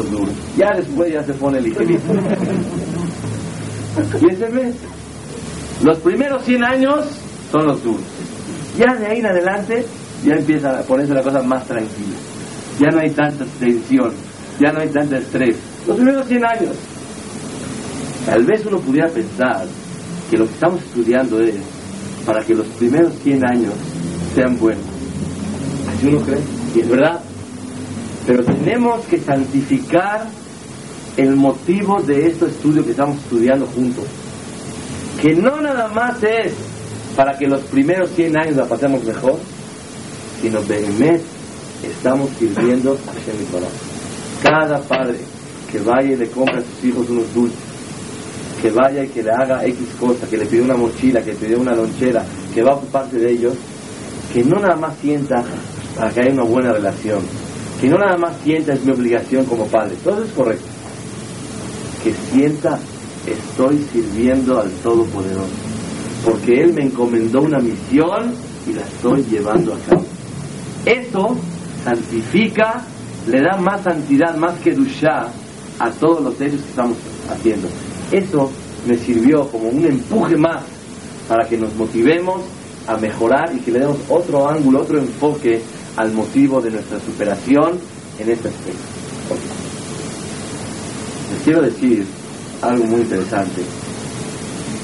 los duros. Ya después ya se pone ligerito. mes, los primeros 100 años son los duros. Ya de ahí en adelante ya empieza a ponerse la cosa más tranquila. Ya no hay tanta tensión, ya no hay tanto estrés. Los primeros 100 años. Tal vez uno pudiera pensar que lo que estamos estudiando es para que los primeros 100 años sean buenos. Así uno cree, y es verdad. Pero tenemos que santificar el motivo de este estudio que estamos estudiando juntos. Que no nada más es para que los primeros 100 años la pasemos mejor, sino mes estamos sirviendo a Hashem Cada padre que vaya y le compra a sus hijos unos dulces, que vaya y que le haga X cosa, que le pide una mochila, que le pide una lonchera, que va a ocuparse de ellos, que no nada más sienta para que haya una buena relación, que no nada más sienta es mi obligación como padre, todo es correcto, que sienta estoy sirviendo al Todopoderoso, porque Él me encomendó una misión y la estoy llevando a cabo. Eso santifica, le da más santidad, más que dushá a todos los hechos que estamos haciendo. Eso me sirvió como un empuje más para que nos motivemos a mejorar y que le demos otro ángulo, otro enfoque al motivo de nuestra superación en este aspecto. Les quiero decir algo muy interesante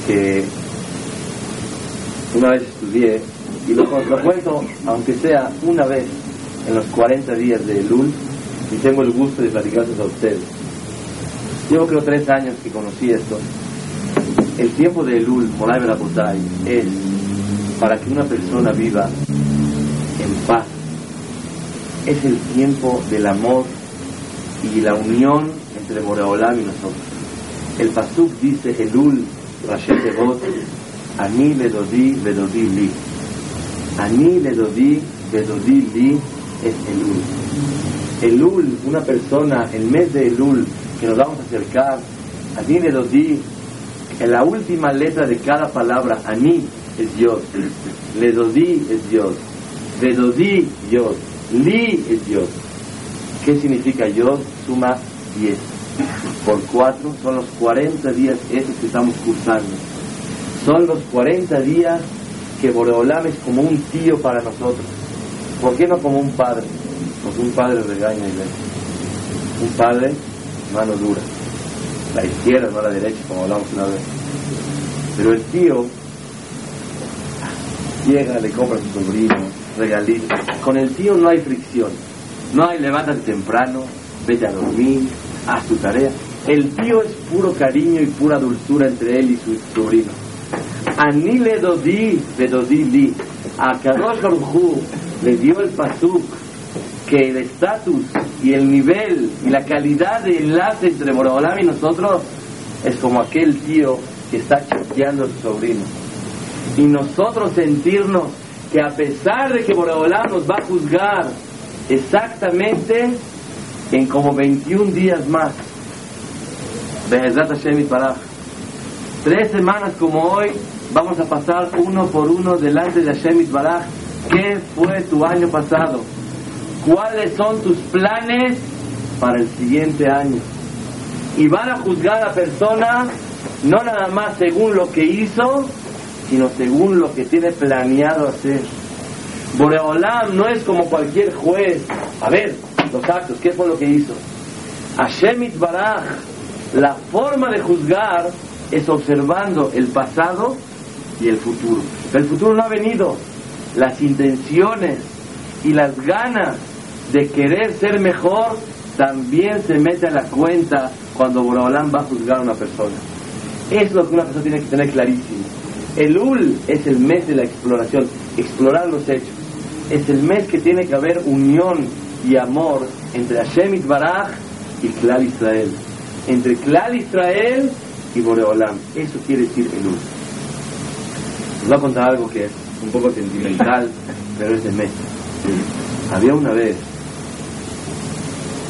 que una vez estudié y lo, lo cuento aunque sea una vez en los 40 días de Lul y tengo el gusto de platicarles a ustedes. Llevo creo tres años que conocí esto. El tiempo de Elul, Moray Berabotay, es para que una persona viva. Es el tiempo del amor y la unión entre Boreolam y nosotros. El Pasuk dice Elul, Rashet Evot, Ani le dodi, vedodi li. Ani le dodi, vedodi li es Elul. Elul, una persona, el mes de Elul, que nos vamos a acercar, Ani le dodi, en la última letra de cada palabra, Ani es Dios, le dodi es Dios, vedodi Dios, li es Dios. ¿Qué significa Dios? Suma 10. Por 4 son los 40 días esos que estamos cursando. Son los 40 días que Boreolam es como un tío para nosotros. ¿Por qué no como un padre? Porque un padre regaña y ve. Un padre, mano dura. La izquierda, no la derecha, como hablamos una vez. Pero el tío llega, le compra a su sobrino, regalito. Con el tío no hay fricción. No hay levántate temprano, vete a dormir, haz tu tarea. El tío es puro cariño y pura dulzura entre él y su sobrino. Ani le dodi, le dodi li. A Kadosh Baruj le dio el pasuk que el estatus y el nivel y la calidad de enlace entre Boreolam y nosotros es como aquel tío que está chateando a su sobrino. Y nosotros sentirnos que a pesar de que Boreolam nos va a juzgar exactamente en como 21 días más, tres semanas como hoy, vamos a pasar uno por uno delante de Hashem Baraj. ¿Qué fue tu año pasado? ¿Cuáles son tus planes para el siguiente año? Y van a juzgar a la persona no nada más según lo que hizo, sino según lo que tiene planeado hacer. Boreolam no es como cualquier juez. A ver, los actos, ¿qué fue lo que hizo? Hashem Baraj, la forma de juzgar es observando el pasado y el futuro. El futuro no ha venido. Las intenciones y las ganas de querer ser mejor también se mete a la cuenta cuando Boreolam va a juzgar a una persona. Es lo que una persona tiene que tener clarísimo. El UL es el mes de la exploración, explorar los hechos. Es el mes que tiene que haber unión y amor entre Hashem Baraj y Klal Israel. Entre Klal Israel y Boreolam. Eso quiere decir el UL. Les voy a contar algo que es un poco sentimental, pero es de mes. Había una vez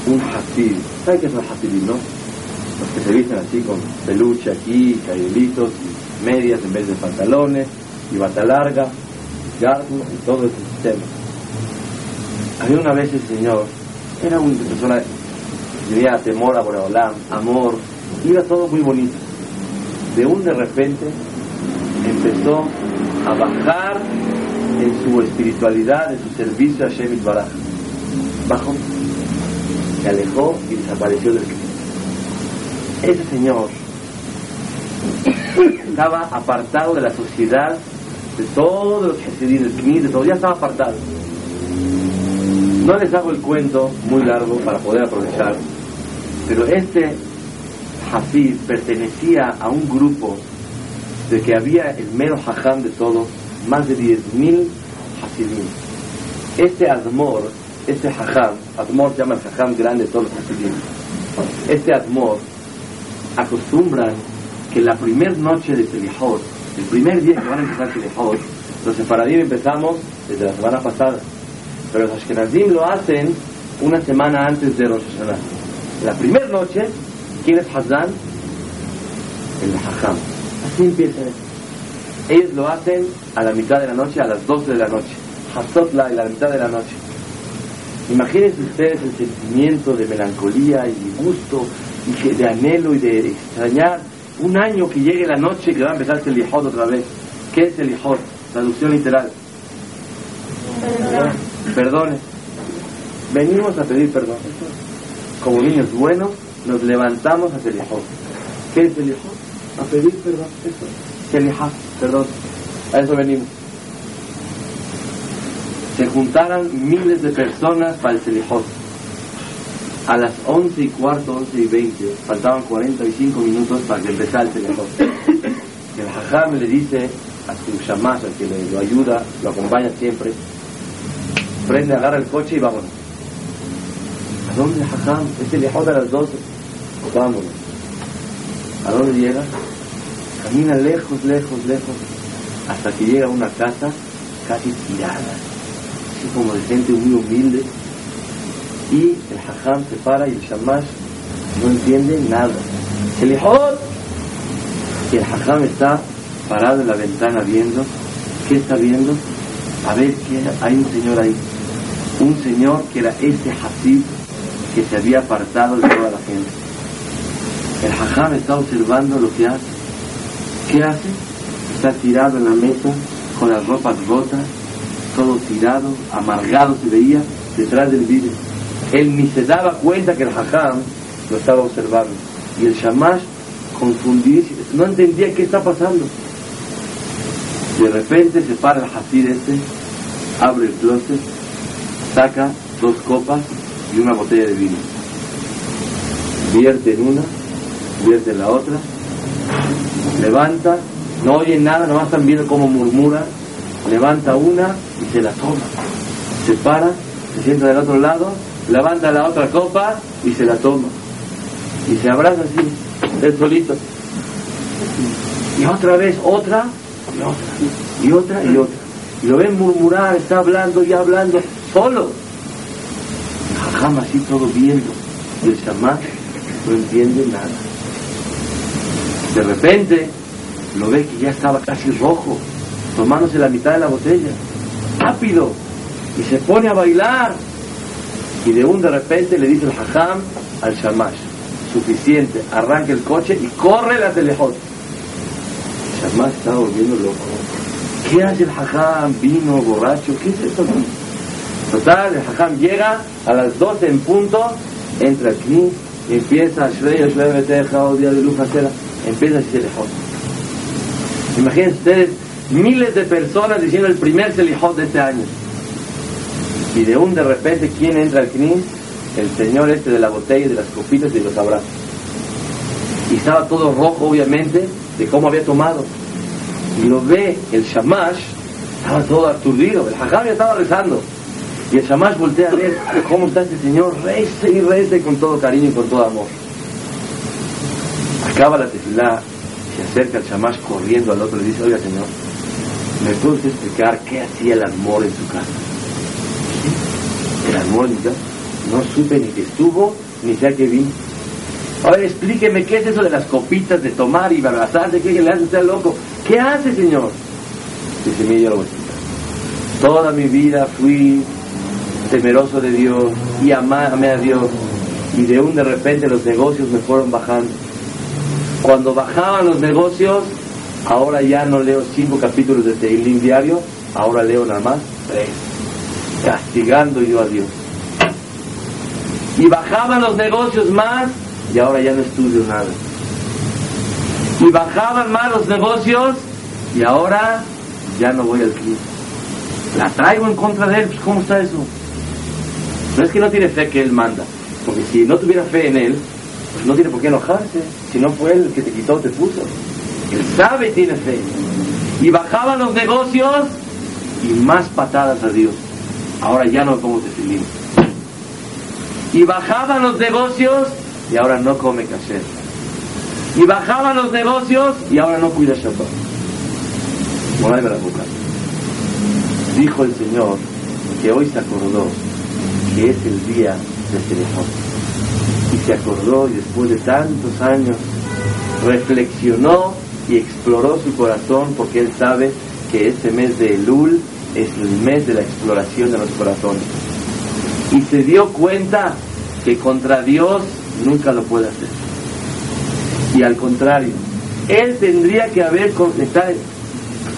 un hasid. ¿Sabe qué es un hasid, no? Los que se visten así con peluche aquí, cayelitos, y medias en vez de pantalones, y bata larga, garbo y todo ese sistema. Había una vez el señor, era una persona tenía temor a Boreolam, amor, iba todo muy bonito. De un de repente empezó a bajar en su espiritualidad, en su servicio a Shemit Baraj. Bajó, se alejó y desapareció del Cristo. Ese señor estaba apartado de la sociedad, de todo lo que de todo, ya estaba apartado. No les hago el cuento muy largo para poder aprovechar, pero este Hafid pertenecía a un grupo de que había el mero hajam de todos, más de 10.000 Hasidim. Este Admor, este hajam, Admor se llama el hajam grande de todos los Hasidim. Este Admor acostumbran que la primera noche de Selihot, el primer día que van a empezar Selihot, los separadim empezamos desde la semana pasada, pero los Ashkenazim lo hacen una semana antes de Rosh Hashanah. La primera noche, ¿quién es Hazan? El Hajam. Así empieza Ellos lo hacen a la mitad de la noche, a las 12 de la noche. Hazotla, a la mitad de la noche. Imagínense ustedes el sentimiento de melancolía y de gusto y de anhelo y de extrañar un año que llegue la noche que va a empezar el Lijot otra vez. ¿Qué es el Lijot? Traducción literal. Perdone. Venimos a pedir perdón. Como niños buenos, nos levantamos a Lijot. ¿Qué es el Lijot? A pedir perdón. Eso. Perdón. A eso venimos. Se juntaran miles de personas para el Selijot a las 11 y cuarto, 11 y 20, faltaban 45 minutos para que empezara el teléfono. El hajam le dice a su shamash, al que le, lo ayuda, lo acompaña siempre, prende, agarra el coche y vámonos. ¿A dónde el hajam? Es el a las 12. Vámonos. ¿A dónde llega? Camina lejos, lejos, lejos, hasta que llega a una casa casi tirada, así como de gente muy humilde, y el hajam se para y el shamash no entiende nada. El hijot y el hajam está parado en la ventana viendo, ¿qué está viendo? A ver que hay un señor ahí, un señor que era ese hasid que se había apartado de toda la gente. El hajam está observando lo que hace. ¿Qué hace? Está tirado en la mesa con las ropas rotas, todo tirado, amargado se veía detrás del vidrio él ni se daba cuenta que el hajam lo estaba observando. Y el shamash, confundido, no entendía qué está pasando. De repente se para el hasid este, abre el closet, saca dos copas y una botella de vino. Vierte en una, vierte en la otra, levanta, no oye nada, nomás están viendo cómo murmura, levanta una y se la toma. Se para, se sienta del otro lado levanta la otra copa y se la toma. Y se abraza así, él solito. Y otra vez otra, y otra, y otra, y otra. Y lo ven murmurar, está hablando y hablando, solo. Jamás así todo viendo. Y el chamán no entiende nada. De repente lo ve que ya estaba casi rojo, tomándose la mitad de la botella. Rápido. Y se pone a bailar y de un de repente le dice el hajam al shamash, suficiente, arranca el coche y corre la telejot. El shamash está volviendo loco. ¿Qué hace el hajam? ¿Vino, borracho? ¿Qué es esto? Total, el hajam llega a las 12 en punto, entra aquí, empieza, Shreya, Shreya, Beteja, día de luz, empieza a decir Imagínense ustedes, miles de personas diciendo el primer Selihot de este año. Y de un de repente, ¿quién entra al CNIS? El señor este de la botella y de las copitas y los abrazos. Y estaba todo rojo, obviamente, de cómo había tomado. Y lo ve el shamash, estaba todo aturdido. El hajam ya estaba rezando. Y el shamash voltea a ver cómo está este señor, rece y rece con todo cariño y con todo amor. Acaba la tefilá, se acerca el shamash corriendo al otro y le dice, oiga señor, ¿me puede explicar qué hacía el amor en su casa? El armónica, no supe ni que estuvo, ni sé a qué vi. Ahora explíqueme qué es eso de las copitas de tomar y abrazarse, qué le hace usted loco. ¿Qué hace, señor? Dice, mire, yo lo voy a. Toda mi vida fui temeroso de Dios y amé a Dios. y de un de repente los negocios me fueron bajando. Cuando bajaban los negocios, ahora ya no leo cinco capítulos de Teilim diario, ahora leo nada más tres, castigando yo a Dios. Y bajaban los negocios más y ahora ya no estudio nada. Y bajaban más los negocios y ahora ya no voy al club. La traigo en contra de él, pues ¿cómo está eso? No es que no tiene fe que él manda, porque si no tuviera fe en él, pues no tiene por qué enojarse, si no fue él el que te quitó, te puso. Él sabe y tiene fe. Y bajaban los negocios y más patadas a Dios. Ahora ya no como te Y bajaban los negocios y ahora no come caché. Y bajaban los negocios y ahora no cuida Shabbat. Dijo el Señor que hoy se acordó que es el día de teléfono. Y se acordó y después de tantos años reflexionó y exploró su corazón porque él sabe que este mes de Elul es el mes de la exploración de los corazones. Y se dio cuenta que contra Dios nunca lo puede hacer. Y al contrario, él tendría que haber estar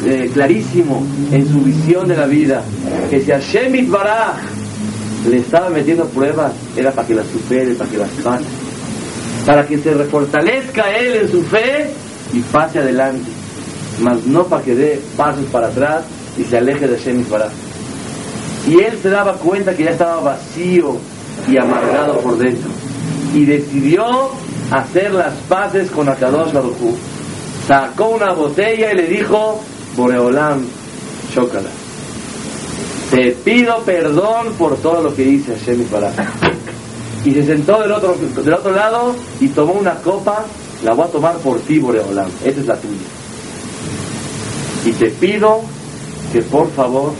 eh, clarísimo en su visión de la vida que si Hashem Baraj le estaba metiendo pruebas era para que las supere, para que las pase, para que se refortalezca él en su fe y pase adelante, mas no para que dé pasos para atrás y se aleje de Baraj. Y él se daba cuenta que ya estaba vacío y amargado por dentro y decidió hacer las paces con Akadosh Baruj Sacó una botella y le dijo, Boreolam, chócala. Te pido perdón por todo lo que hice Hashem Y se sentó del otro, del otro lado y tomó una copa, la voy a tomar por ti, Boreolam. Esa es la tuya. Y te pido que por favor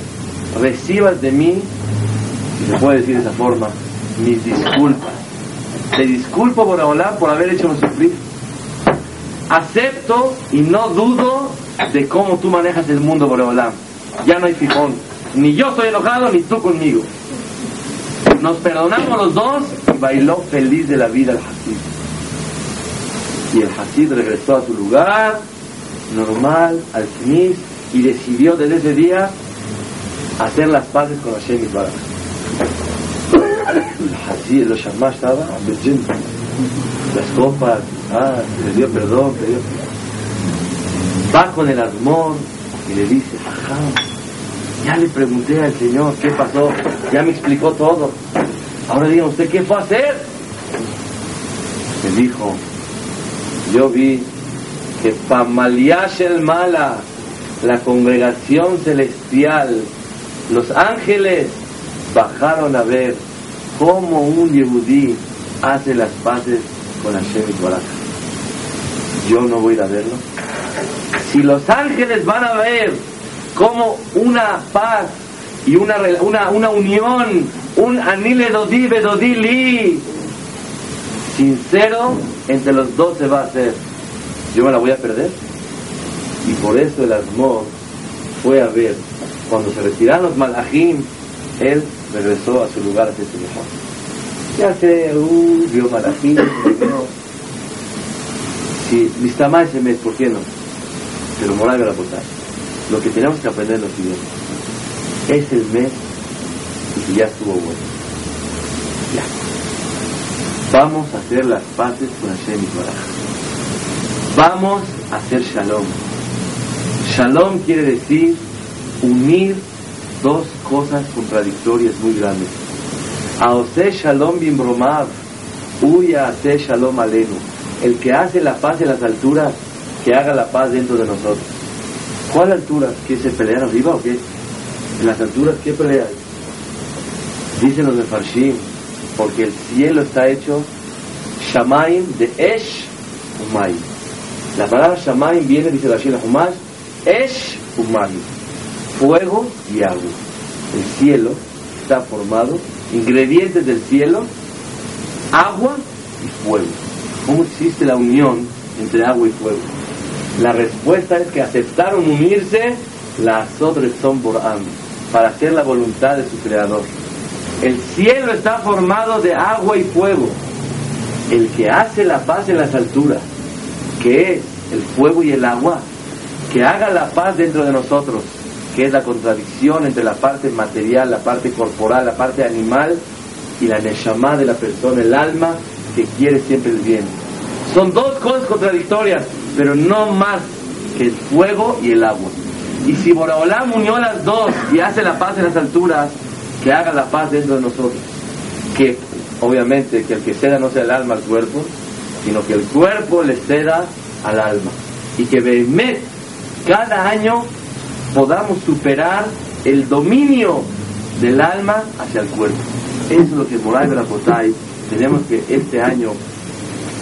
recibas de mí, si se puede decir de esa forma, mis disculpas te disculpo, Boreolán, por haber hecho sufrir. Acepto y no dudo de cómo tú manejas el mundo, Boreolán. Ya no hay fijón. Ni yo estoy enojado, ni tú conmigo. Nos perdonamos los dos y bailó feliz de la vida el Hasid. Y el Hasid regresó a su lugar, normal, al finis, y decidió desde ese día hacer las paces con Hashem y Baraj. Así lo llamaba estaba las copas, ah, le dio perdón, le dio. Va con el asmón y le dice, ajá, ya le pregunté al Señor qué pasó, ya me explicó todo. Ahora diga usted qué fue a hacer. Me dijo, yo vi que Pamaliash el Mala, la congregación celestial, los ángeles bajaron a ver cómo un yehudí hace las paces con Hashem y Baraj. Yo no voy a verlo. Si los ángeles van a ver cómo una paz y una, una, una unión, un anile dodi bedodili sincero entre los dos se va a hacer, yo me la voy a perder. Y por eso el Asmor fue a ver, cuando se retiraron los malajim, él regresó a su lugar a hacerse mejor. Ya sé, uh, vio Malají, vio. Si Mistama ese mes, ¿por qué no? Pero moral la aportar. Lo que tenemos que aprender es lo siguiente. Es el mes y ya estuvo bueno. Ya. Vamos a hacer las paces con Hashem y Vamos a hacer shalom. Shalom quiere decir unir dos cosas contradictorias muy grandes. Aose Shalom bin Bromav, Uya Ase Shalom Alenu. El que hace la paz en las alturas, que haga la paz dentro de nosotros. ¿Cuál altura? ¿Que se pelean arriba o qué? En las alturas, ¿qué pelea Dicen los de Farshim, porque el cielo está hecho Shamaim de Esh Umay. La palabra Shamaim viene, dice la Shina Humash, Esh Umay fuego y agua. El cielo está formado, ingredientes del cielo, agua y fuego. ¿Cómo existe la unión entre agua y fuego? La respuesta es que aceptaron unirse las otras son por para hacer la voluntad de su creador. El cielo está formado de agua y fuego. el que hace la paz en las alturas, que es el fuego y el agua, que haga la paz dentro de nosotros, que es la contradicción entre la parte material, la parte corporal, la parte animal y la neshama de la persona, el alma que quiere siempre el bien. Son dos cosas contradictorias, pero no más que el fuego y el agua. Y si Boraholam unió las dos y hace la paz en las alturas, que haga la paz dentro de nosotros. Que obviamente que el que ceda no sea el alma al cuerpo, sino que el cuerpo le ceda al alma. Y que Behemet cada año podamos superar el dominio del alma hacia el cuerpo. Eso es lo que Moray Berapotay tenemos que este año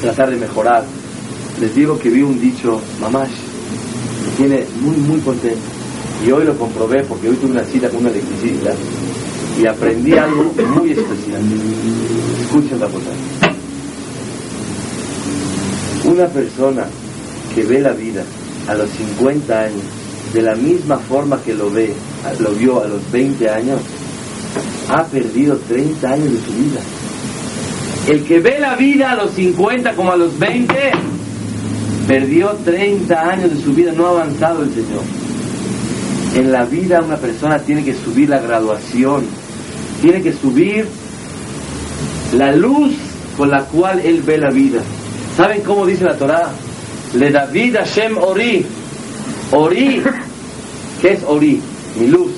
tratar de mejorar. Les digo que vi un dicho, mamás, me tiene muy, muy contento. Y hoy lo comprobé porque hoy tuve una cita con una electricista y aprendí algo muy especial. Escuchen la cosa. Una persona que ve la vida a los 50 años de la misma forma que lo ve, lo vio a los 20 años, ha perdido 30 años de su vida. El que ve la vida a los 50 como a los 20, perdió 30 años de su vida, no ha avanzado el Señor. En la vida una persona tiene que subir la graduación, tiene que subir la luz con la cual él ve la vida. ¿Saben cómo dice la Torah? Le David Hashem Ori. Ori. ¿Qué es Ori? Mi luz.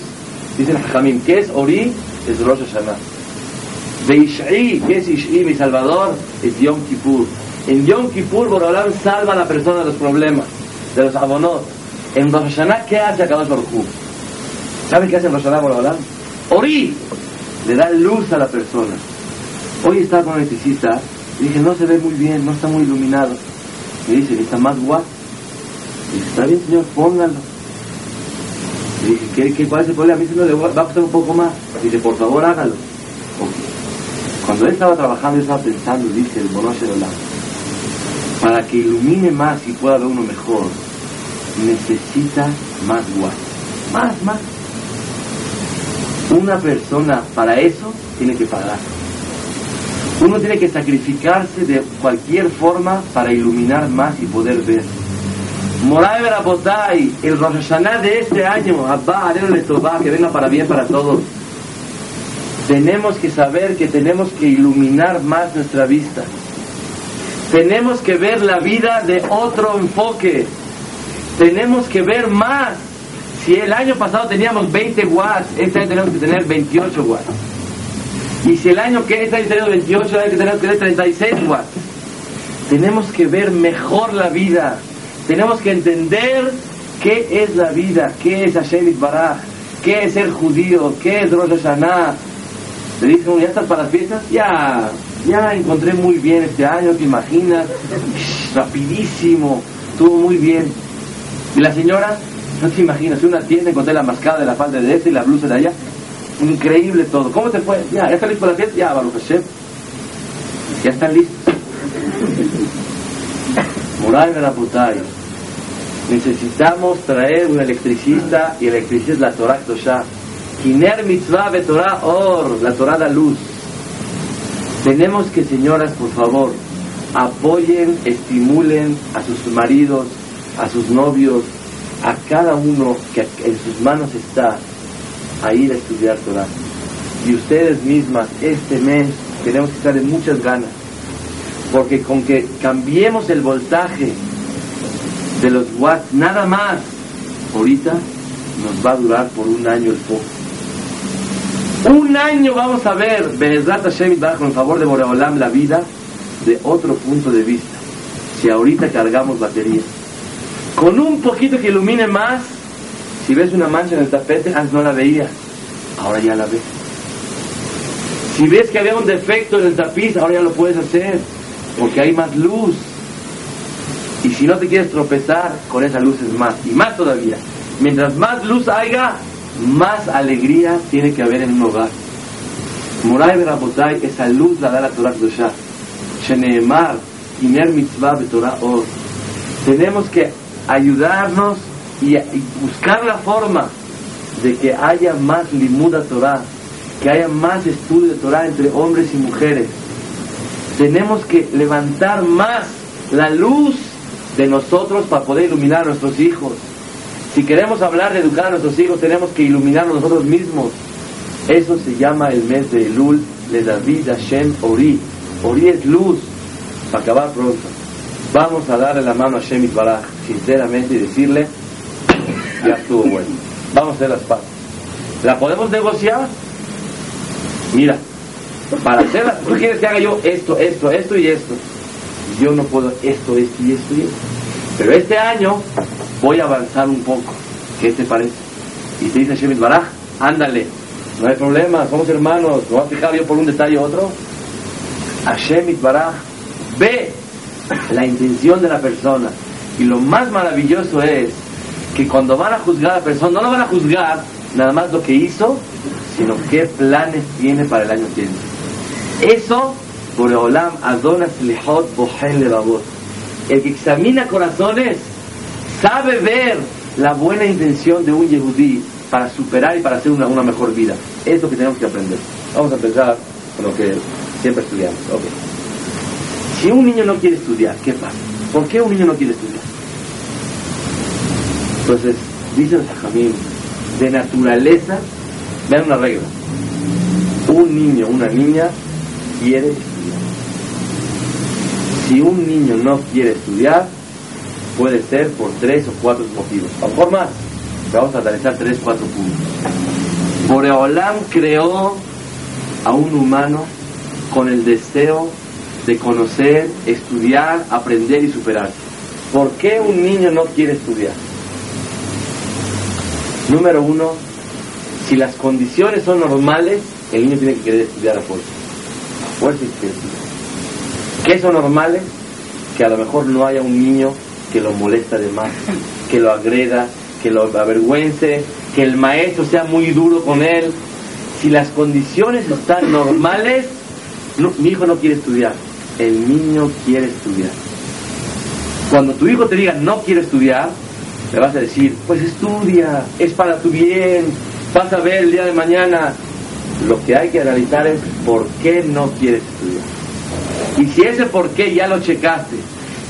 Dice el Jamim. ¿Qué es Ori? Es Rosh Hashanah. De Ish'i. ¿Qué es Ish'i? Mi Salvador. Es Yom Kippur. En Yom Kippur, Borolam salva a la persona de los problemas, de los abonot. En Rosh Hashanah, ¿qué hace Akadosh Baruj ¿Saben qué hace en Rosh Hashanah Borolam? Ori. Le da luz a la persona. Hoy estaba con un electricista. Y dije, no se ve muy bien, no está muy iluminado. Me dice, está más guapo. Dice, está bien, señor, póngalo. Le dije, ¿qué, qué, cuál es el problema? A mí se me le va a costar un poco más. Dice, por favor, hágalo. Cuando él estaba trabajando, estaba pensando, dice el Bonoche de para que ilumine más y pueda ver uno mejor, necesita más guas. Más, más. Una persona para eso tiene que pagar. Uno tiene que sacrificarse de cualquier forma para iluminar más y poder ver. Moray Berabotay, el Rosh Hashanah de este año, Abba, que venga para bien para todos. Tenemos que saber que tenemos que iluminar más nuestra vista. Tenemos que ver la vida de otro enfoque. Tenemos que ver más. Si el año pasado teníamos 20 watts, este año tenemos que tener 28 watts. Y si el año que está teniendo 28, hay que tener, que 36 watts. Tenemos que ver mejor la vida. Tenemos que entender qué es la vida, qué es Hashem Baraj, qué es ser judío, qué es Rosh Hashanah. Le dicen, ¿ya estás para las fiestas? Ya, ya encontré muy bien este año, ¿te imaginas? Rapidísimo, estuvo muy bien. Y la señora, no te imaginas, una tienda encontré la mascada de la falda de este y la blusa de allá. Increíble todo. ¿Cómo te fue? Ya, ¿ya está listo para la fiesta? Ya, Baruch Hashem. Ya están listos. La putaria. Necesitamos traer un electricista y electricista es la Torah Tosha. Kiner mitzvah de Torah or, la Torah da luz. Tenemos que, señoras, por favor, apoyen, estimulen a sus maridos, a sus novios, a cada uno que en sus manos está a ir a estudiar Torah. Y ustedes mismas, este mes, tenemos que estar en muchas ganas. Porque con que cambiemos el voltaje de los watts, nada más, ahorita nos va a durar por un año el foco. Un año vamos a ver, Benezrat Hashem con favor de Boreolam, la vida de otro punto de vista. Si ahorita cargamos batería. Con un poquito que ilumine más, si ves una mancha en el tapete, antes no la veías, ahora ya la ves. Si ves que había un defecto en el tapiz, ahora ya lo puedes hacer, porque hay más luz. Y si no te quieres tropezar, con esa luz es más, y más todavía. Mientras más luz haya, más alegría tiene que haber en un hogar. Moray Berabotay, esa luz la da la Torah Kdosha. Sheneemar, Iner Mitzvah Torah Or. Tenemos que ayudarnos y, buscar la forma de que haya más limuda Torah, que haya más estudio de Torah entre hombres y mujeres. Tenemos que levantar más la luz de nosotros para poder iluminar a nuestros hijos. Si queremos hablar de educar a nuestros hijos, tenemos que iluminarnos nosotros mismos. Eso se llama el mes de Elul, de David Hashem Ori. Ori es luz, para acabar pronto. Vamos a darle la mano a Hashem Baraj, sinceramente, y decirle, ya estuvo bueno. Vamos a hacer las paces. ¿La podemos negociar? Mira, para hacerla, tú quieres que haga yo esto, esto, esto y esto. Yo no puedo esto, esto y esto y esto. Pero este año voy a avanzar un poco. ¿Qué te parece? Y te dice Hashem Baraj, ándale, no hay problema, somos hermanos, no a fijar yo por un detalle u otro. Hashem Baraj ve la intención de la persona. Y lo más maravilloso es que cuando van a juzgar a la persona, no lo van a juzgar nada más lo que hizo, sino qué planes tiene para el año siguiente. Eso, por Olam, Adonas Lehot Bohen Levavot. El que examina corazones sabe ver la buena intención de un Yehudí para superar y para hacer una, una mejor vida. Es lo que tenemos que aprender. Vamos a empezar con lo que siempre estudiamos. Okay. Si un niño no quiere estudiar, ¿qué pasa? ¿Por qué un niño no quiere estudiar? Entonces, dice el de naturaleza, vean una regla. Un niño, una niña, quiere estudiar. Si un niño no quiere estudiar, puede ser por tres o cuatro motivos. A lo mejor más. Vamos a analizar tres, cuatro puntos. Boreolam creó a un humano con el deseo de conocer, estudiar, aprender y superar. ¿Por qué un niño no quiere estudiar? Número uno, si las condiciones son normales, el niño tiene que querer estudiar a fuerza. A fuerza y estudiar. ¿Qué son normales? Que a lo mejor no haya un niño que lo molesta de más, que lo agreda, que lo avergüence, que el maestro sea muy duro con él. Si las condiciones están normales, mi hijo no quiere estudiar, el niño quiere estudiar. Cuando tu hijo te diga no quiere estudiar, le vas a decir, pues estudia, es para tu bien, vas a ver el día de mañana. Lo que hay que analizar es por qué no quieres estudiar. Y si ese por qué ya lo checaste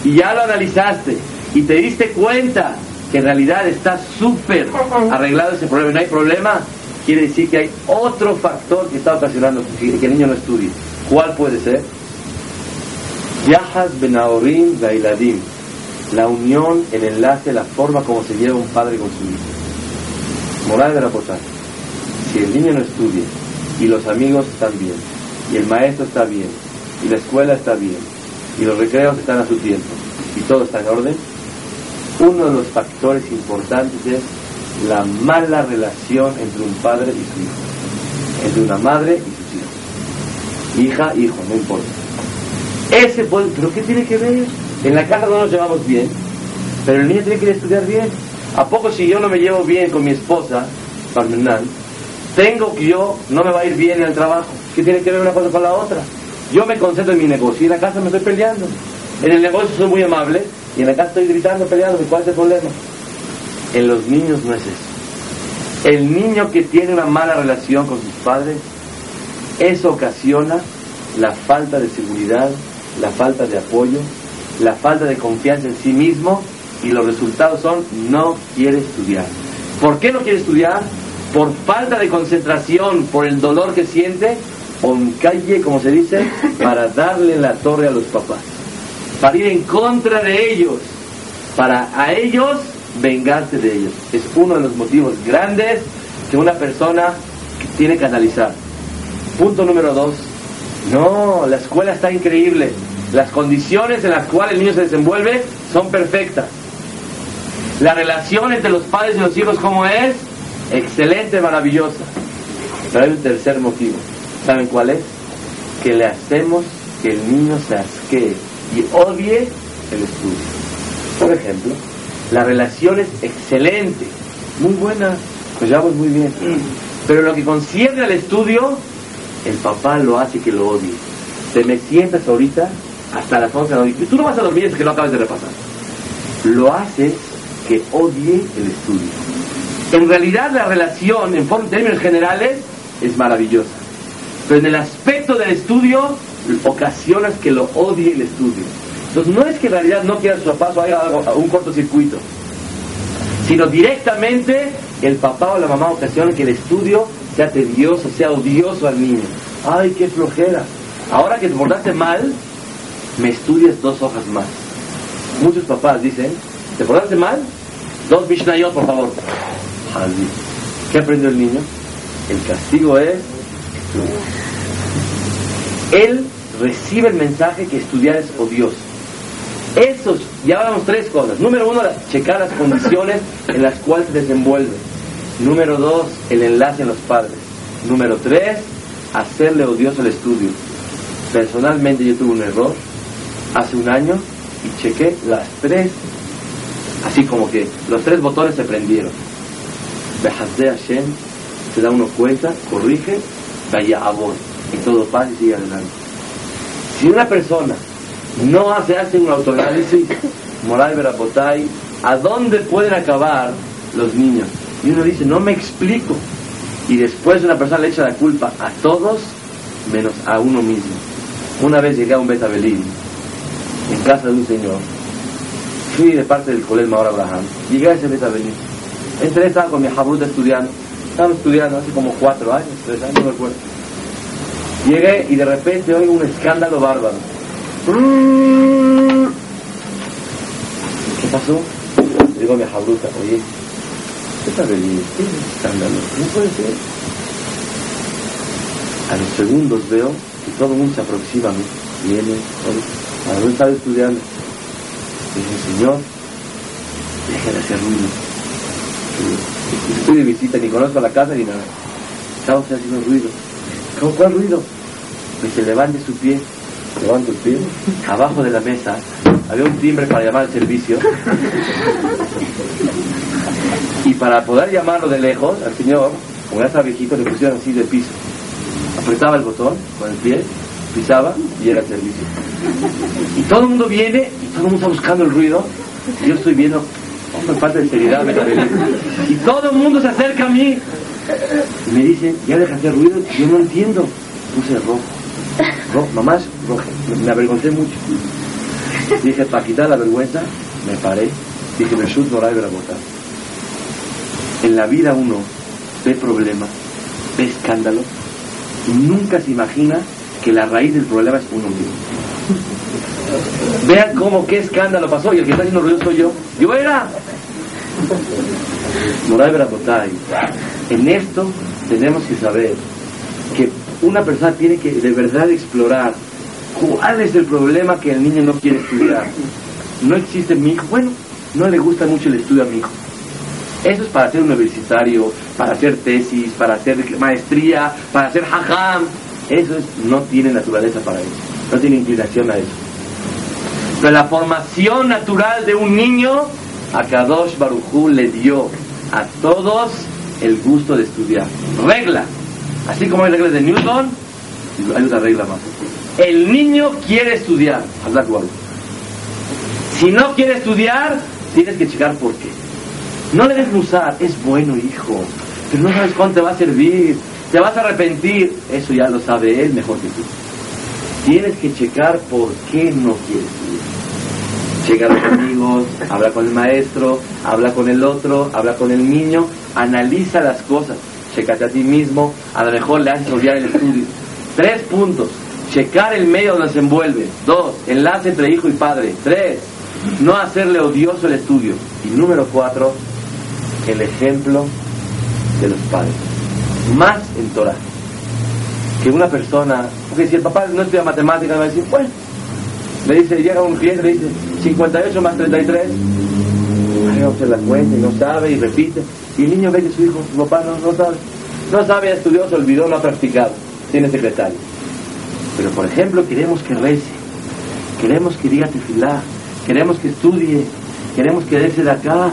y ya lo analizaste y te diste cuenta que en realidad está súper arreglado ese problema y no hay problema, quiere decir que hay otro factor que está ocasionando que, el niño no estudie. ¿Cuál puede ser? Yahaz Benaorim Gailadim. La unión, el enlace, la forma como se lleva un padre con su hijo. Moral de la posada. Si el niño no estudia y los amigos están bien, y el maestro está bien, y la escuela está bien, y los recreos están a su tiempo, y todo está en orden, uno de los factores importantes es la mala relación entre un padre y su hijo, entre una madre y sus hijos. Hija, hijo, no importa. Ese pero ¿qué tiene que ver? En la casa no nos llevamos bien, pero el niño tiene que ir a estudiar bien. ¿A poco si yo no me llevo bien con mi esposa, Parmenán, tengo que yo, no me va a ir bien en el trabajo? ¿Qué tiene que ver una cosa con la otra? Yo me concentro en mi negocio y en la casa me estoy peleando. En el negocio soy muy amable y en la casa estoy gritando, peleando. ¿Cuál es el problema? En los niños no es eso. El niño que tiene una mala relación con sus padres, eso ocasiona la falta de seguridad, la falta de apoyo, la falta de confianza en sí mismo y los resultados son no quiere estudiar. ¿Por qué no quiere estudiar? Por falta de concentración, por el dolor que siente, o en calle, como se dice, para darle la torre a los papás, para ir en contra de ellos, para a ellos vengarse de ellos. Es uno de los motivos grandes que una persona tiene que analizar. Punto número dos. No, la escuela está increíble. Las condiciones en las cuales el niño se desenvuelve son perfectas. La relación entre los padres y los hijos, ¿cómo es? Excelente, maravillosa. Pero hay un tercer motivo. ¿Saben cuál es? Que le hacemos que el niño se asquee y odie el estudio. Por ejemplo, la relación es excelente, muy buena, pues ya muy bien. Pero lo que concierne al estudio, el papá lo hace que lo odie. Te me sientas ahorita hasta las 11 de la noche. Tú no vas a dormir hasta que lo acabes de repasar. Lo hace que odie el estudio. En realidad la relación, en términos generales, es maravillosa. Pero en el aspecto del estudio, ocasionas que lo odie el estudio. Entonces no es que en realidad no quiera su papá o haya un cortocircuito, sino directamente el papá o la mamá ocasiona que el estudio sea tedioso, sea odioso al niño. Ay, qué flojera. Ahora que te portaste mal, me estudias dos hojas más. Muchos papás dicen, ¿te portaste mal? Dos Mishnayot, por favor. ¿Qué aprendió el niño? El castigo es Él recibe el mensaje que estudiar es odioso. Esos, ya hablamos tres cosas. Número uno, checar las condiciones en las cuales se desenvuelve. Número dos, el enlace en los padres. Número tres, hacerle odioso el estudio. Personalmente yo tuve un error hace un año y chequé las tres, así como que los tres botones se prendieron. de Hashem, se da uno cuenta, corrige, vaya a vos, y todo pasa y sigue adelante. Si una persona no hace, hace un autoanálisis, moral verapotay, ¿a dónde pueden acabar los niños? Y uno dice, no me explico. Y después una persona le echa la culpa a todos menos a uno mismo. Una vez llegué a un Betabelín, casa de un señor, fui de parte del colegio Maor Abraham, llegué a ese Betabelín. Entré, estaba con mi jabruta estudiando, estaba estudiando hace como cuatro años, tres años, no me acuerdo. Llegué y de repente oigo un escándalo bárbaro. ¿Qué pasó? Le digo a mi jabruta, oye, ¿qué está venido? ¿Qué es ese escándalo? No puede ser. A los segundos veo que todo el mundo se aproxima a mí. Viene, todo. Ver, estaba estudiando. Dice, Señor, deje de hacer ruido. Estoy de visita, ni conozco la casa ni nada. Estamos haciendo ruido. ¿Cómo cuál ruido? Que se levante su pie levanto el pie, abajo de la mesa había un timbre para llamar al servicio. Y para poder llamarlo de lejos al señor, como ya estaba viejito, le pusieron así de piso. Apretaba el botón con el pie, y era servicio. Y todo el mundo viene y todo el mundo está buscando el ruido. Y yo estoy viendo, me falta de seriedad, Y todo el mundo se acerca a mí y me dice, ya deja de hacer ruido. Yo no entiendo. Puse rojo mamás, me avergoncé mucho. Dije, para quitar la vergüenza, me paré. Dije, me no la botar. En la vida uno ve problemas, ve escándalos y nunca se imagina que la raíz del problema es uno mismo. Vean cómo qué escándalo pasó y el que está haciendo ruido soy yo. Yo era. Moray Berabotay. En esto tenemos que saber que una persona tiene que de verdad explorar cuál es el problema que el niño no quiere estudiar. No existe mi hijo, bueno, no le gusta mucho el estudio a mi hijo. Eso es para ser universitario, para hacer tesis, para hacer maestría, para hacer hajam. Eso no tiene naturaleza para eso, no tiene inclinación a eso. Pero la formación natural de un niño, a Kadosh Barujú le dio a todos el gusto de estudiar. Regla, Así como hay reglas de Newton, hay otra regla más. El niño quiere estudiar, Si no quiere estudiar, tienes que checar por qué. No le des usar, es bueno, hijo, pero no sabes cuánto te va a servir, te vas a arrepentir. Eso ya lo sabe él mejor que tú. Tienes que checar por qué no quiere estudiar. Checa a los amigos, habla con el maestro, habla con el otro, habla con el niño, analiza las cosas checate a ti mismo, a lo mejor le haces olvidar el estudio. Tres puntos, checar el medio donde se envuelve. Dos, enlace entre hijo y padre. Tres, no hacerle odioso el estudio. Y número cuatro, el ejemplo de los padres. Más en Torah. Que una persona, porque si el papá no estudia matemáticas, va a decir, bueno, le dice, llega un cliente, le dice, 58 más 33, no se la cuenta y no sabe y repite. Y el niño ve que su hijo, su papá no, no sabe. No sabe, estudió, se olvidó, no ha practicado. Tiene secretario. Pero por ejemplo, queremos que rece, queremos que diga tefilá, queremos que estudie, queremos que dése de acá,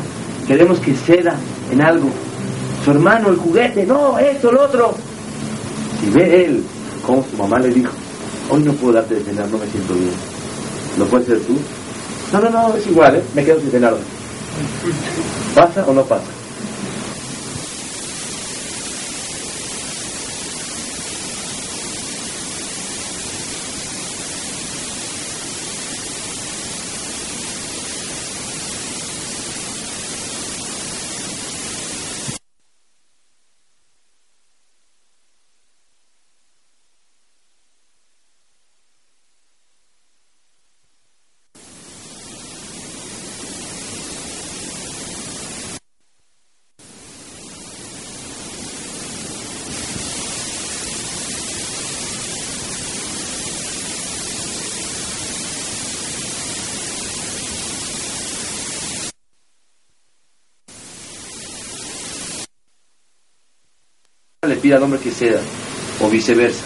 queremos que ceda en algo. Su hermano, el juguete, no, esto, lo otro. Y ve él, como su mamá le dijo, hoy no puedo darte de cenar, no me siento bien. ¿Lo puedes hacer tú? No, no, no, es igual, ¿eh? me quedo sin cenar. ¿Pasa o no pasa? Le pide al hombre que ceda, o viceversa.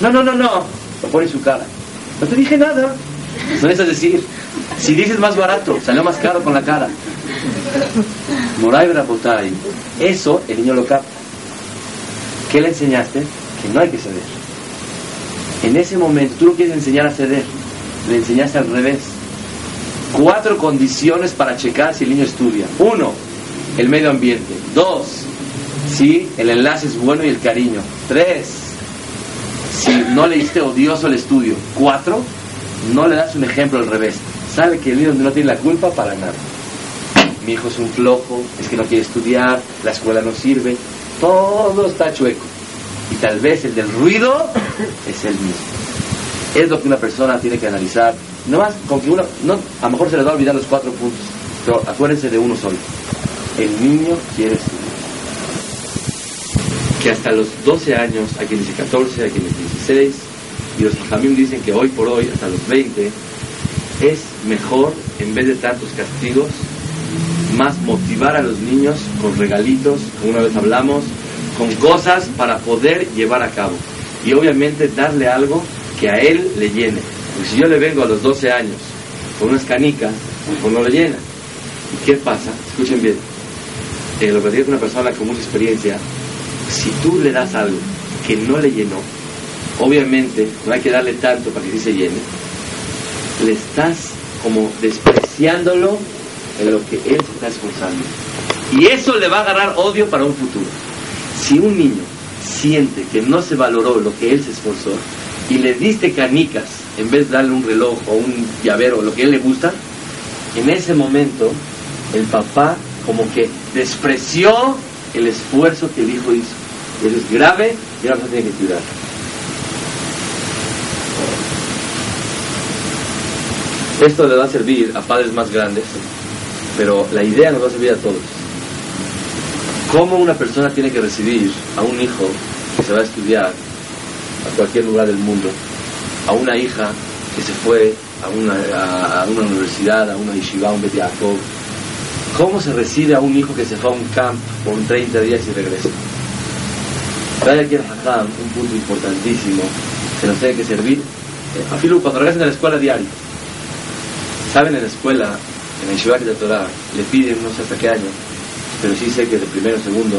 No, no, no, no, lo pone en su cara. No te dije nada. No es decir, si dices más barato, salió más caro con la cara. Moray Brabotay, eso el niño lo capta. ¿Qué le enseñaste? Que no hay que ceder. En ese momento, tú no quieres enseñar a ceder, le enseñaste al revés. Cuatro condiciones para checar si el niño estudia. Uno, el medio ambiente. Dos, si el enlace es bueno y el cariño. Tres, si no le diste odioso el estudio. Cuatro, no le das un ejemplo al revés. Sabe que el niño no tiene la culpa para nada. Mi hijo es un flojo, es que no quiere estudiar, la escuela no sirve, todo está chueco. Y tal vez el del ruido es el mismo. Es lo que una persona tiene que analizar. No más con que uno, no, a lo mejor se le va a olvidar los cuatro puntos, pero acuérdense de uno solo. El niño quiere estudiar. Que hasta los 12 años, hay quien dice 14, hay quien dice 16, y los también dicen que hoy por hoy, hasta los 20, es mejor, en vez de tantos castigos, más motivar a los niños con regalitos, como una vez hablamos, con cosas para poder llevar a cabo. Y obviamente darle algo que a él le llene. Porque si yo le vengo a los 12 años con unas canicas, pues no le llena. ¿Y qué pasa? Escuchen bien. Eh, lo que dice una persona con mucha experiencia, si tú le das algo que no le llenó, obviamente no hay que darle tanto para que sí se llene, le estás como despreciándolo en lo que él se está esforzando. Y eso le va a agarrar odio para un futuro. Si un niño siente que no se valoró lo que él se esforzó y le diste canicas en vez de darle un reloj o un llavero, lo que él le gusta, en ese momento el papá como que despreció el esfuerzo que el hijo hizo. Eso es grave y ahora tiene que cuidar. Esto le va a servir a padres más grandes, pero la idea nos va a servir a todos. ¿Cómo una persona tiene que recibir a un hijo que se va a estudiar a cualquier lugar del mundo, a una hija que se fue a una, a, una universidad, a una yeshiva, a un betiakov? ¿Cómo se recibe a un hijo que se fue a un camp por 30 días y regresa? Trae aquí el Hakam un punto importantísimo que nos tiene que servir, eh, a Filu, cuando regresan a la escuela diaria Saben en la escuela, en el Yeshiva de Torah, le piden, no sé hasta qué año, pero sí sé que de primero o segundo,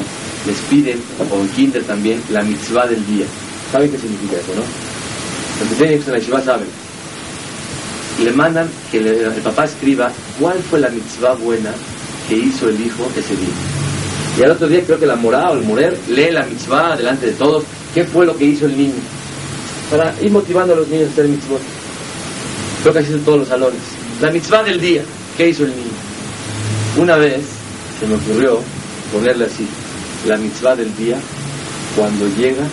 les piden, o en kinder también, la mitzvah del día. ¿Saben qué significa eso, no? Los que tienen en la Yeshiva saben. Le mandan que el papá escriba cuál fue la mitzvah buena que hizo el hijo ese día. Y al otro día creo que la morada o el morer lee la mitzvah delante de todos. ¿Qué fue lo que hizo el niño? Para ir motivando a los niños a hacer mitzvah. Creo que así son todos los salones. La mitzvah del día. ¿Qué hizo el niño? Una vez se me ocurrió ponerle así, la mitzvah del día, cuando llega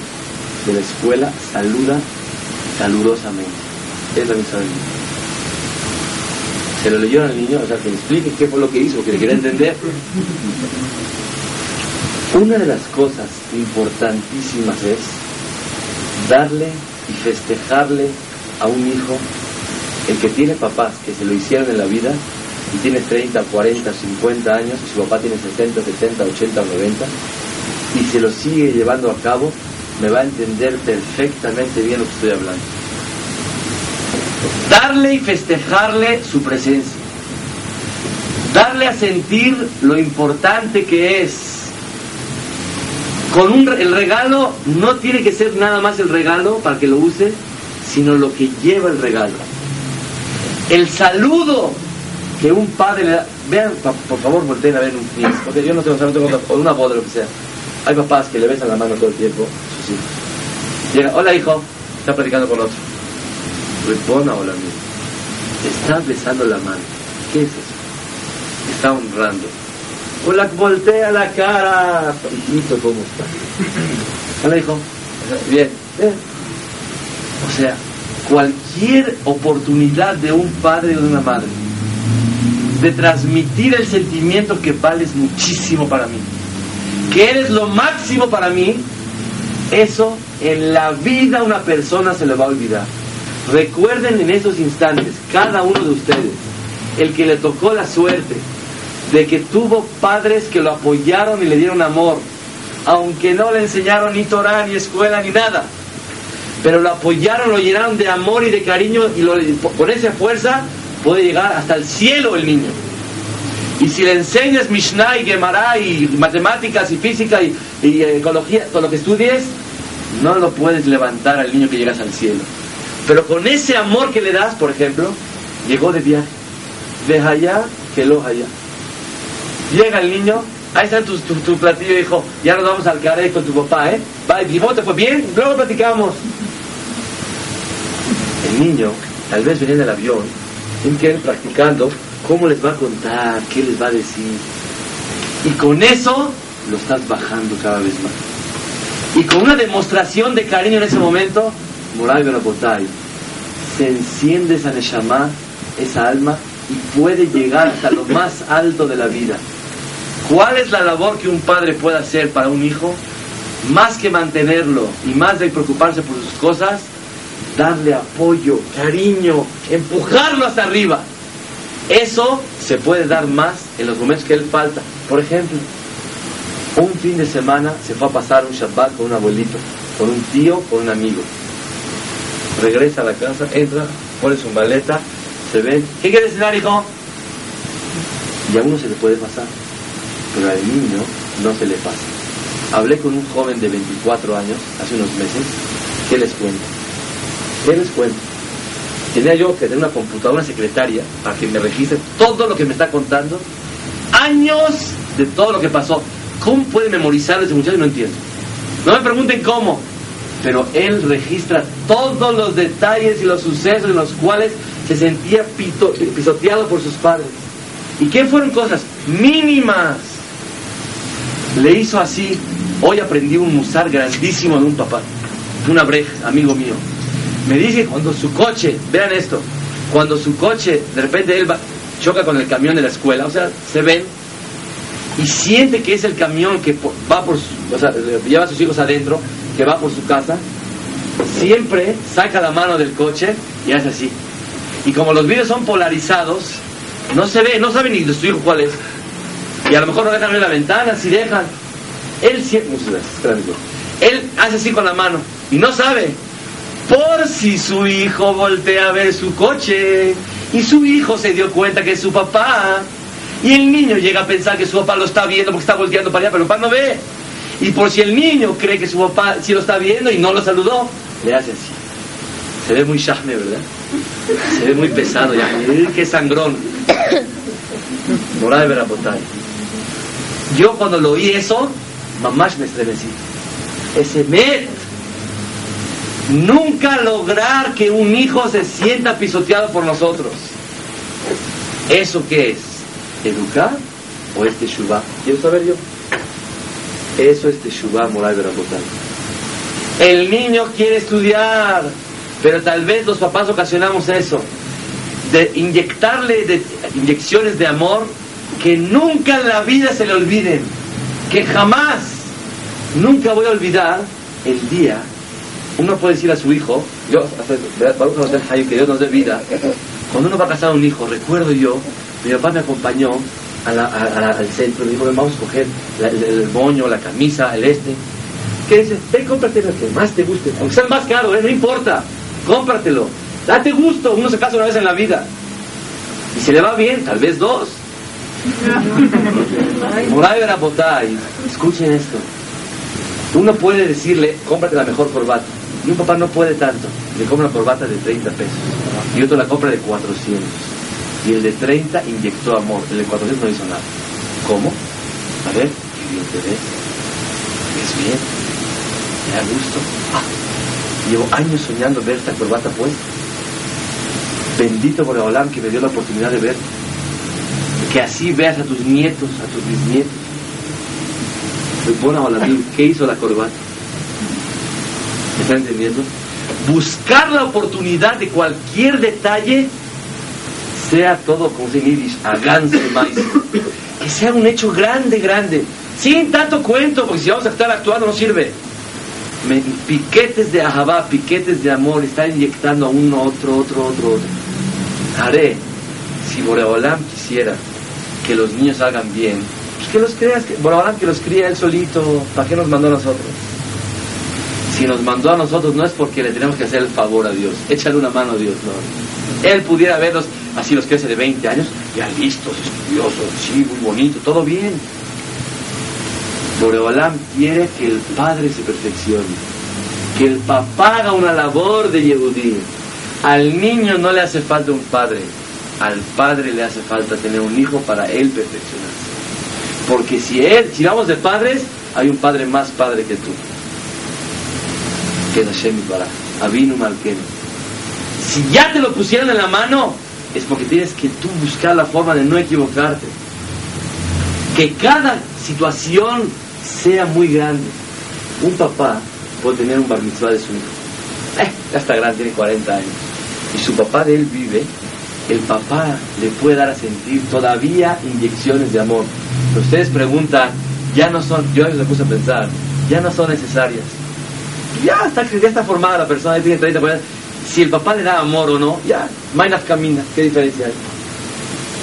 de la escuela, saluda calurosamente. Es la mitzvah del día. Se lo leyeron al niño, o sea, que explique qué fue lo que hizo, que le quería entender. Una de las cosas importantísimas es darle y festejarle a un hijo el que tiene papás que se lo hicieron en la vida y tiene 30, 40, 50 años, y su papá tiene 60, 70, 80 o 90, y se lo sigue llevando a cabo, me va a entender perfectamente bien lo que estoy hablando. Darle y festejarle su presencia. Darle a sentir lo importante que es. Con un, el regalo no tiene que ser nada más el regalo para que lo use, sino lo que lleva el regalo el saludo que un padre le da. Vean, por favor, volteen a ver un niño. Porque yo no tengo, no o una boda, lo que sea. Hay papás que le besan la mano todo el tiempo. Llega, hola hijo, está platicando con otro. Responda, hola amigo. Está besando la mano. ¿Qué es eso? Está honrando. Hola, voltea la cara. Hijito, ¿cómo está? Hola hijo. Bien. Bien. O sea, cualquier oportunidad de un padre o de una madre de transmitir el sentimiento que vales muchísimo para mí, que eres lo máximo para mí, eso en la vida una persona se le va a olvidar. Recuerden en esos instantes, cada uno de ustedes, el que le tocó la suerte de que tuvo padres que lo apoyaron y le dieron amor, aunque no le enseñaron ni Torah, ni escuela, ni nada. Pero lo apoyaron, lo llenaron de amor y de cariño y lo, con esa fuerza puede llegar hasta el cielo el niño. Y si le enseñas Mishnah y Gemara y matemáticas y física y, y ecología, todo lo que estudies, no lo puedes levantar al niño que llegas al cielo. Pero con ese amor que le das, por ejemplo, llegó de viaje. De allá que lo allá. Llega el niño, ahí está tu, tu, platillo, hijo, ya nos vamos al carré con tu papá, ¿eh? Va, y te fue bien, luego platicamos. El niño, tal vez venía del avión, tiene que ir practicando cómo les va a contar, qué les va a decir. Y con eso lo estás bajando cada vez más. Y con una demostración de cariño en ese momento, Moray Berabotay, se enciende esa Neshama, esa alma, y puede llegar hasta lo más alto de la vida. ¿Cuál es la labor que un padre puede hacer para un hijo? Más que mantenerlo y más de preocuparse por sus cosas, darle apoyo, cariño, empujarlo hasta arriba. Eso se puede dar más en los momentos que él falta. Por ejemplo, un fin de semana se fue a pasar un Shabbat con un abuelito, con un tío, con un amigo. Regresa a la casa, entra, pone su maleta, se ve. ¿Qué quiere cenar, hijo? Y a uno se le puede pasar, pero al niño no se le pasa. Hablé con un joven de 24 años hace unos meses. ¿Qué les cuento? ¿Qué les cuento? Tenía yo que tener una computadora, secretaria, para que me registre todo lo que me está contando. Años de todo lo que pasó. ¿Cómo puede memorizar ese muchacho? No entiendo. No me pregunten cómo, pero él registra todos los detalles y los sucesos en los cuales se sentía pisoteado por sus padres. ¿Y qué fueron cosas mínimas? Le hizo así. Hoy aprendí un musar grandísimo de un papá, un abrej, amigo mío. Me dice cuando su coche, vean esto, cuando su coche, de repente él choca con el camión de la escuela, o sea, se ven y siente que es el camión que va por, o sea, lleva a sus hijos adentro, que va por su casa, siempre saca la mano del coche y hace así. Y como los vídeos son polarizados, no se ve, no sabe ni de su hijo cuál es. Y a lo mejor no dejan ver la ventana, si dejan. Él siempre, él hace así con la mano y no sabe. Por si su hijo voltea a ver su coche y su hijo se dio cuenta que es su papá y el niño llega a pensar que su papá lo está viendo porque está volteando para allá, pero el papá no ve. Y por si el niño cree que su papá sí lo está viendo y no lo saludó, le hace así. Se ve muy shahme, ¿verdad? Se ve muy pesado ya. ¡Qué sangrón! Morada de Verapotay. Yo cuando lo oí eso, mamás me estremecí. Ese met. Nunca lograr que un hijo se sienta pisoteado por nosotros. ¿Eso qué es? ¿Educar o es Teshuvah? Quiero saber yo. Eso es Teshuvah moral Berabotay. El niño quiere estudiar, pero tal vez los papás ocasionamos eso. De inyectarle inyecciones de amor que nunca en la vida se le olviden. Que jamás, nunca voy a olvidar el día. Uno puede decir a su hijo, yo, que Dios nos dé vida. Cuando uno va a casar a un hijo, recuerdo yo mi papá me acompañó al centro, dijo, vamos a coger el, moño, la camisa, el este. ¿Qué dice? Ven, cómprate lo que más te guste. Aunque sea más caro, ¿eh? no importa. Cómpratelo. Date gusto. Uno se casa una vez en la vida. Y se le va bien, tal vez dos. Moray Botay, escuchen esto. Uno puede decirle, cómprate la mejor corbata. Y un papá no puede tanto. Le compra una corbata de 30 pesos. Y otro la compra de 400. Y el de 30 inyectó amor. El de 400 no hizo nada. ¿Cómo? A ver, qué bien te ves. ¿Ves bien? Me da gusto. Ah, llevo años soñando ver esta corbata puesta. Bendito Boreolam que me dio la oportunidad de ver. Que así veas a tus nietos, a tus bisnietos. ¿Qué hizo la corbata? ¿Me están entendiendo? Buscar la oportunidad de cualquier detalle sea todo, como se dice maíz. Que sea un hecho grande, grande. Sin tanto cuento, porque si vamos a estar actuando no sirve. piquetes de ahabá, piquetes de amor, está inyectando a uno, otro, otro, otro, otro. Haré, si Boreolam quisiera que los niños hagan bien, Pues que los creas, que, ahora que los cría él solito, ¿para qué nos mandó a nosotros? Si nos mandó a nosotros no es porque le tenemos que hacer el favor a Dios, échale una mano a Dios, no. Él pudiera verlos, así los crece de 20 años, ya listos, estudiosos, sí, muy bonito, todo bien. Boreolam quiere que el padre se perfeccione, que el papá haga una labor de Yehudí. Al niño no le hace falta un padre, al padre le hace falta tener un hijo para él perfeccionarse. Porque si él, si vamos de padres, hay un padre más padre que tú. Que Hashem para Avinu Malken. Si ya te lo pusieron en la mano, es porque tienes que tú buscar la forma de no equivocarte. Que cada situación sea muy grande. Un papá puede tener un bar de su hijo. Eh, ya está grande, tiene 40 años. Y su papá de él vive, el papá le puede dar a sentir todavía inyecciones de amor. Pero ustedes preguntan, ya no son, yo les puse a pensar, ya no son necesarias. Ya está, ya está formada la persona, tiene 30, 40. Si el papá le da amor o no, ya, más nafkamina, ¿qué diferencia hay?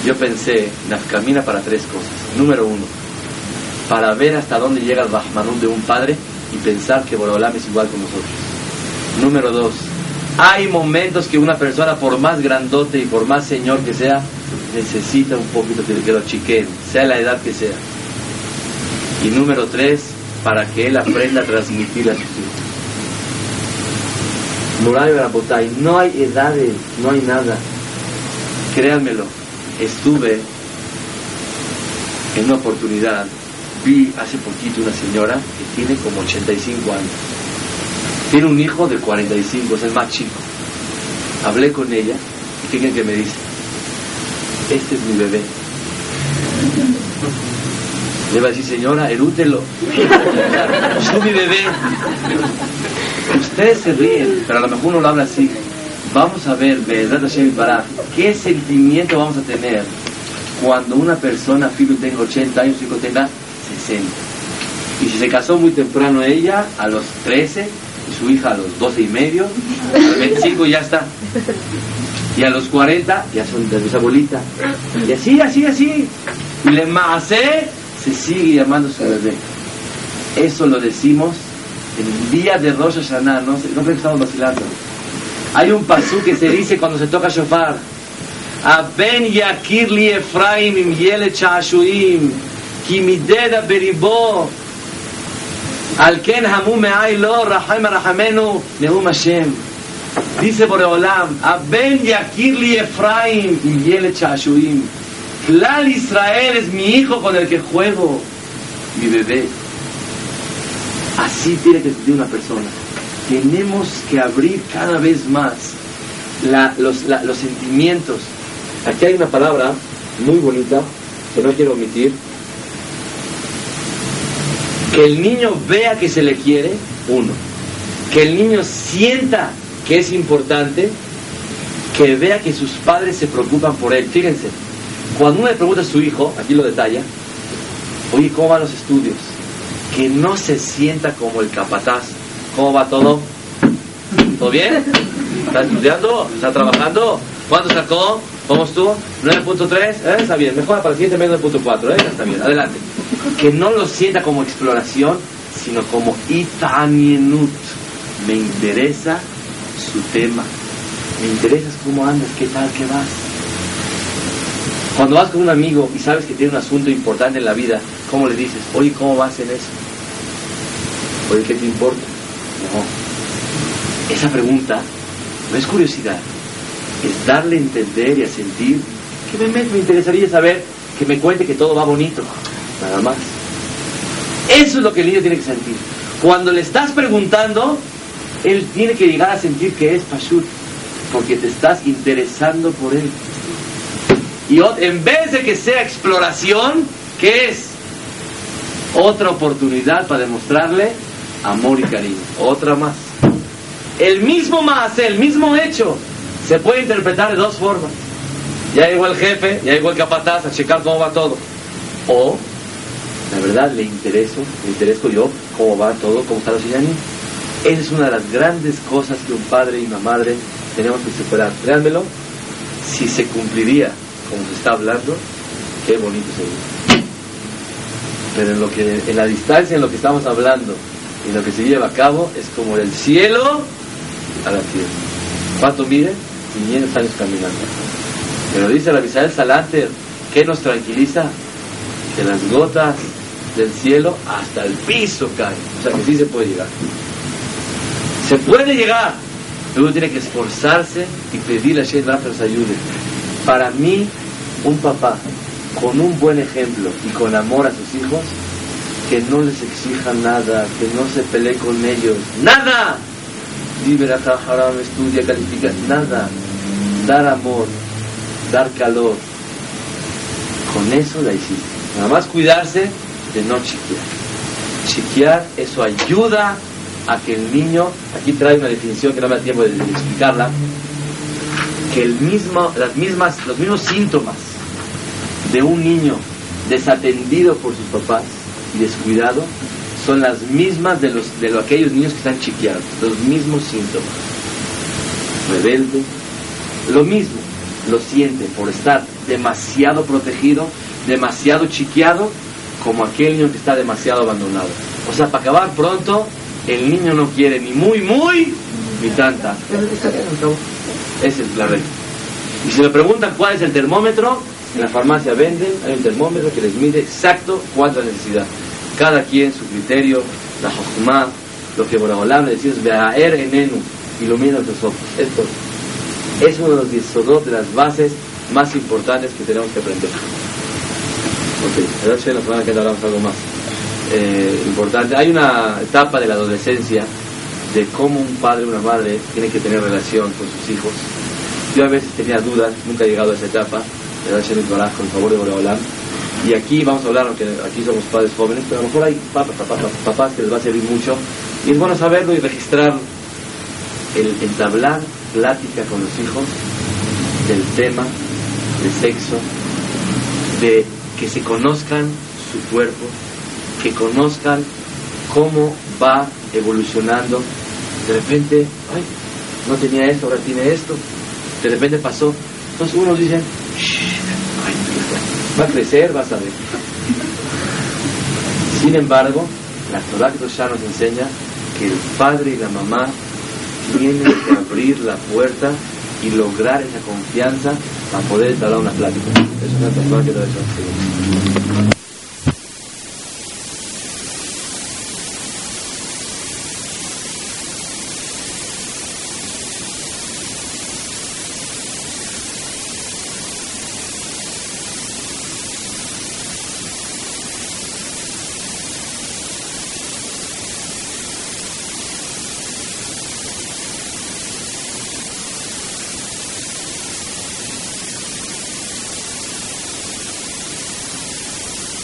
Yo pensé, nafkamina para tres cosas. Número uno, para ver hasta dónde llega el Bahmanun de un padre y pensar que Borolam es igual con nosotros. Número dos, hay momentos que una persona, por más grandote y por más señor que sea, necesita un poquito que lo chiquen, sea la edad que sea. Y número tres, para que él aprenda a transmitir a sus hijos. No hay edades, no hay nada. Créanmelo, estuve en una oportunidad, vi hace poquito una señora que tiene como 85 años. Tiene un hijo de 45, es el más chico. Hablé con ella y fíjense que me dice, este es mi bebé. Le va a decir, señora, erútelo. Es mi bebé. Ustedes se ríen, pero a lo mejor uno lo habla así. Vamos a ver, para qué sentimiento vamos a tener cuando una persona, Filu tenga 80 años, hijo tenga 60. Y si se casó muy temprano ella, a los 13, y su hija a los 12 y medio, a los 25 ya está. Y a los 40 ya son de mis abuelitas. Y así, así, así. Y le macé, se sigue llamando su bebé. Eso lo decimos el día de Rosh Hashanah, no, no que vacilando. Hay un pasú que se dice cuando se toca shofar. Aben yakir li Efraim im yele chashuim, ki mideda beribo, al ken hamu me'ay lo, rahim rahamenu, neum Hashem. Dice Boreolam, Aben yakir li Efraim im yele chashuim. Clal Israel es mi hijo con el que juego, mi bebé. Así tiene que sentir una persona. Tenemos que abrir cada vez más los, los sentimientos. Aquí hay una palabra muy bonita que no quiero omitir. Que el niño vea que se le quiere, uno. Que el niño sienta que es importante, que vea que sus padres se preocupan por él. Fíjense, cuando uno le pregunta a su hijo, aquí lo detalla, oye, ¿cómo van los estudios? Que no se sienta como el capataz. ¿Cómo va todo? ¿Todo bien? ¿Está estudiando? ¿Está trabajando? ¿Cuánto sacó? ¿Cómo estuvo? 9.3, ¿eh? está bien. Mejora para el siguiente mes 9.4, ¿eh? está bien. Adelante. Que no lo sienta como exploración, sino como itanienut. Me interesa su tema. Me interesa cómo andas, qué tal, qué vas. Cuando vas con un amigo y sabes que tiene un asunto importante en la vida, ¿cómo le dices? Oye, ¿cómo vas en eso? Oye, ¿qué te importa? No. Esa pregunta no es curiosidad, es darle a entender y a sentir que me, interesaría saber que me cuente que todo va bonito, nada más. Eso es lo que el niño tiene que sentir. Cuando le estás preguntando, él tiene que llegar a sentir que es Pashut, porque te estás interesando por él. Y en vez de que sea exploración, ¿qué es? Otra oportunidad para demostrarle amor y cariño. Otra más. El mismo más, el mismo hecho, se puede interpretar de dos formas. Ya llegó el jefe, ya llegó el capataz a checar cómo va todo. O, la verdad, le intereso, le intereso yo cómo va todo, cómo está la. Esa es una de las grandes cosas que un padre y una madre tenemos que superar. Créanmelo, si se cumpliría como se está hablando, qué bonito sería. Pero en, lo que, en la distancia en lo que estamos hablando y lo que se lleva a cabo es como el cielo a la tierra. ¿Cuánto mide? 500 años caminando. Pero dice la Bisael Salater, ¿qué nos tranquiliza? Que las gotas del cielo hasta el piso caen. O sea que sí se puede llegar. Se puede llegar, pero uno tiene que esforzarse y pedirle a Sheikh que ayude. Para mí, un papá con un buen ejemplo y con amor a sus hijos, que no les exija nada, que no se pelee con ellos, nada. Vive haram, estudia, califica, nada. Dar amor, dar calor. Con eso la hiciste. Nada más cuidarse de no chiquear. Chiquear, eso ayuda a que el niño, aquí trae una definición que no me da tiempo de, explicarla, que el mismo, las mismas, los mismos síntomas de un niño desatendido por sus papás y descuidado son las mismas de los de aquellos niños que están chiqueados, los mismos síntomas. Rebelde, lo mismo, lo siente por estar demasiado protegido, demasiado chiqueado, como aquel niño que está demasiado abandonado. O sea, para acabar pronto, el niño no quiere ni muy, muy, ni tanta. Esa es la regla. Y si me preguntan cuál es el termómetro, en la farmacia venden, hay un termómetro que les mide exacto cuánta necesidad. Cada quien su criterio, la jojumá, lo que Boraholam le decía es Beaer enenu, ilumina nuestros ojos. Esto es uno de los diez de las bases más importantes que tenemos que aprender. Ok, la semana que hablamos algo más eh, importante. Hay una etapa de la adolescencia de cómo un padre o una madre tiene que tener relación con sus hijos. Yo a veces tenía dudas, nunca he llegado a esa etapa, con el favor de Boreolam. Y aquí vamos a hablar, aunque aquí somos padres jóvenes, pero a lo mejor hay papás, papás, que les va a servir mucho. Y es bueno saberlo y registrar el entablar plática con los hijos del tema de sexo, de que se conozcan su cuerpo, que conozcan cómo va evolucionando. De repente, ay, no tenía esto, ahora tiene esto. De repente pasó. Entonces unos dicen, va a crecer, vas a ver. Sin embargo, la Torah ya nos enseña que el padre y la mamá tienen que abrir la puerta y lograr esa confianza para poder dar una plática. Es una persona que lo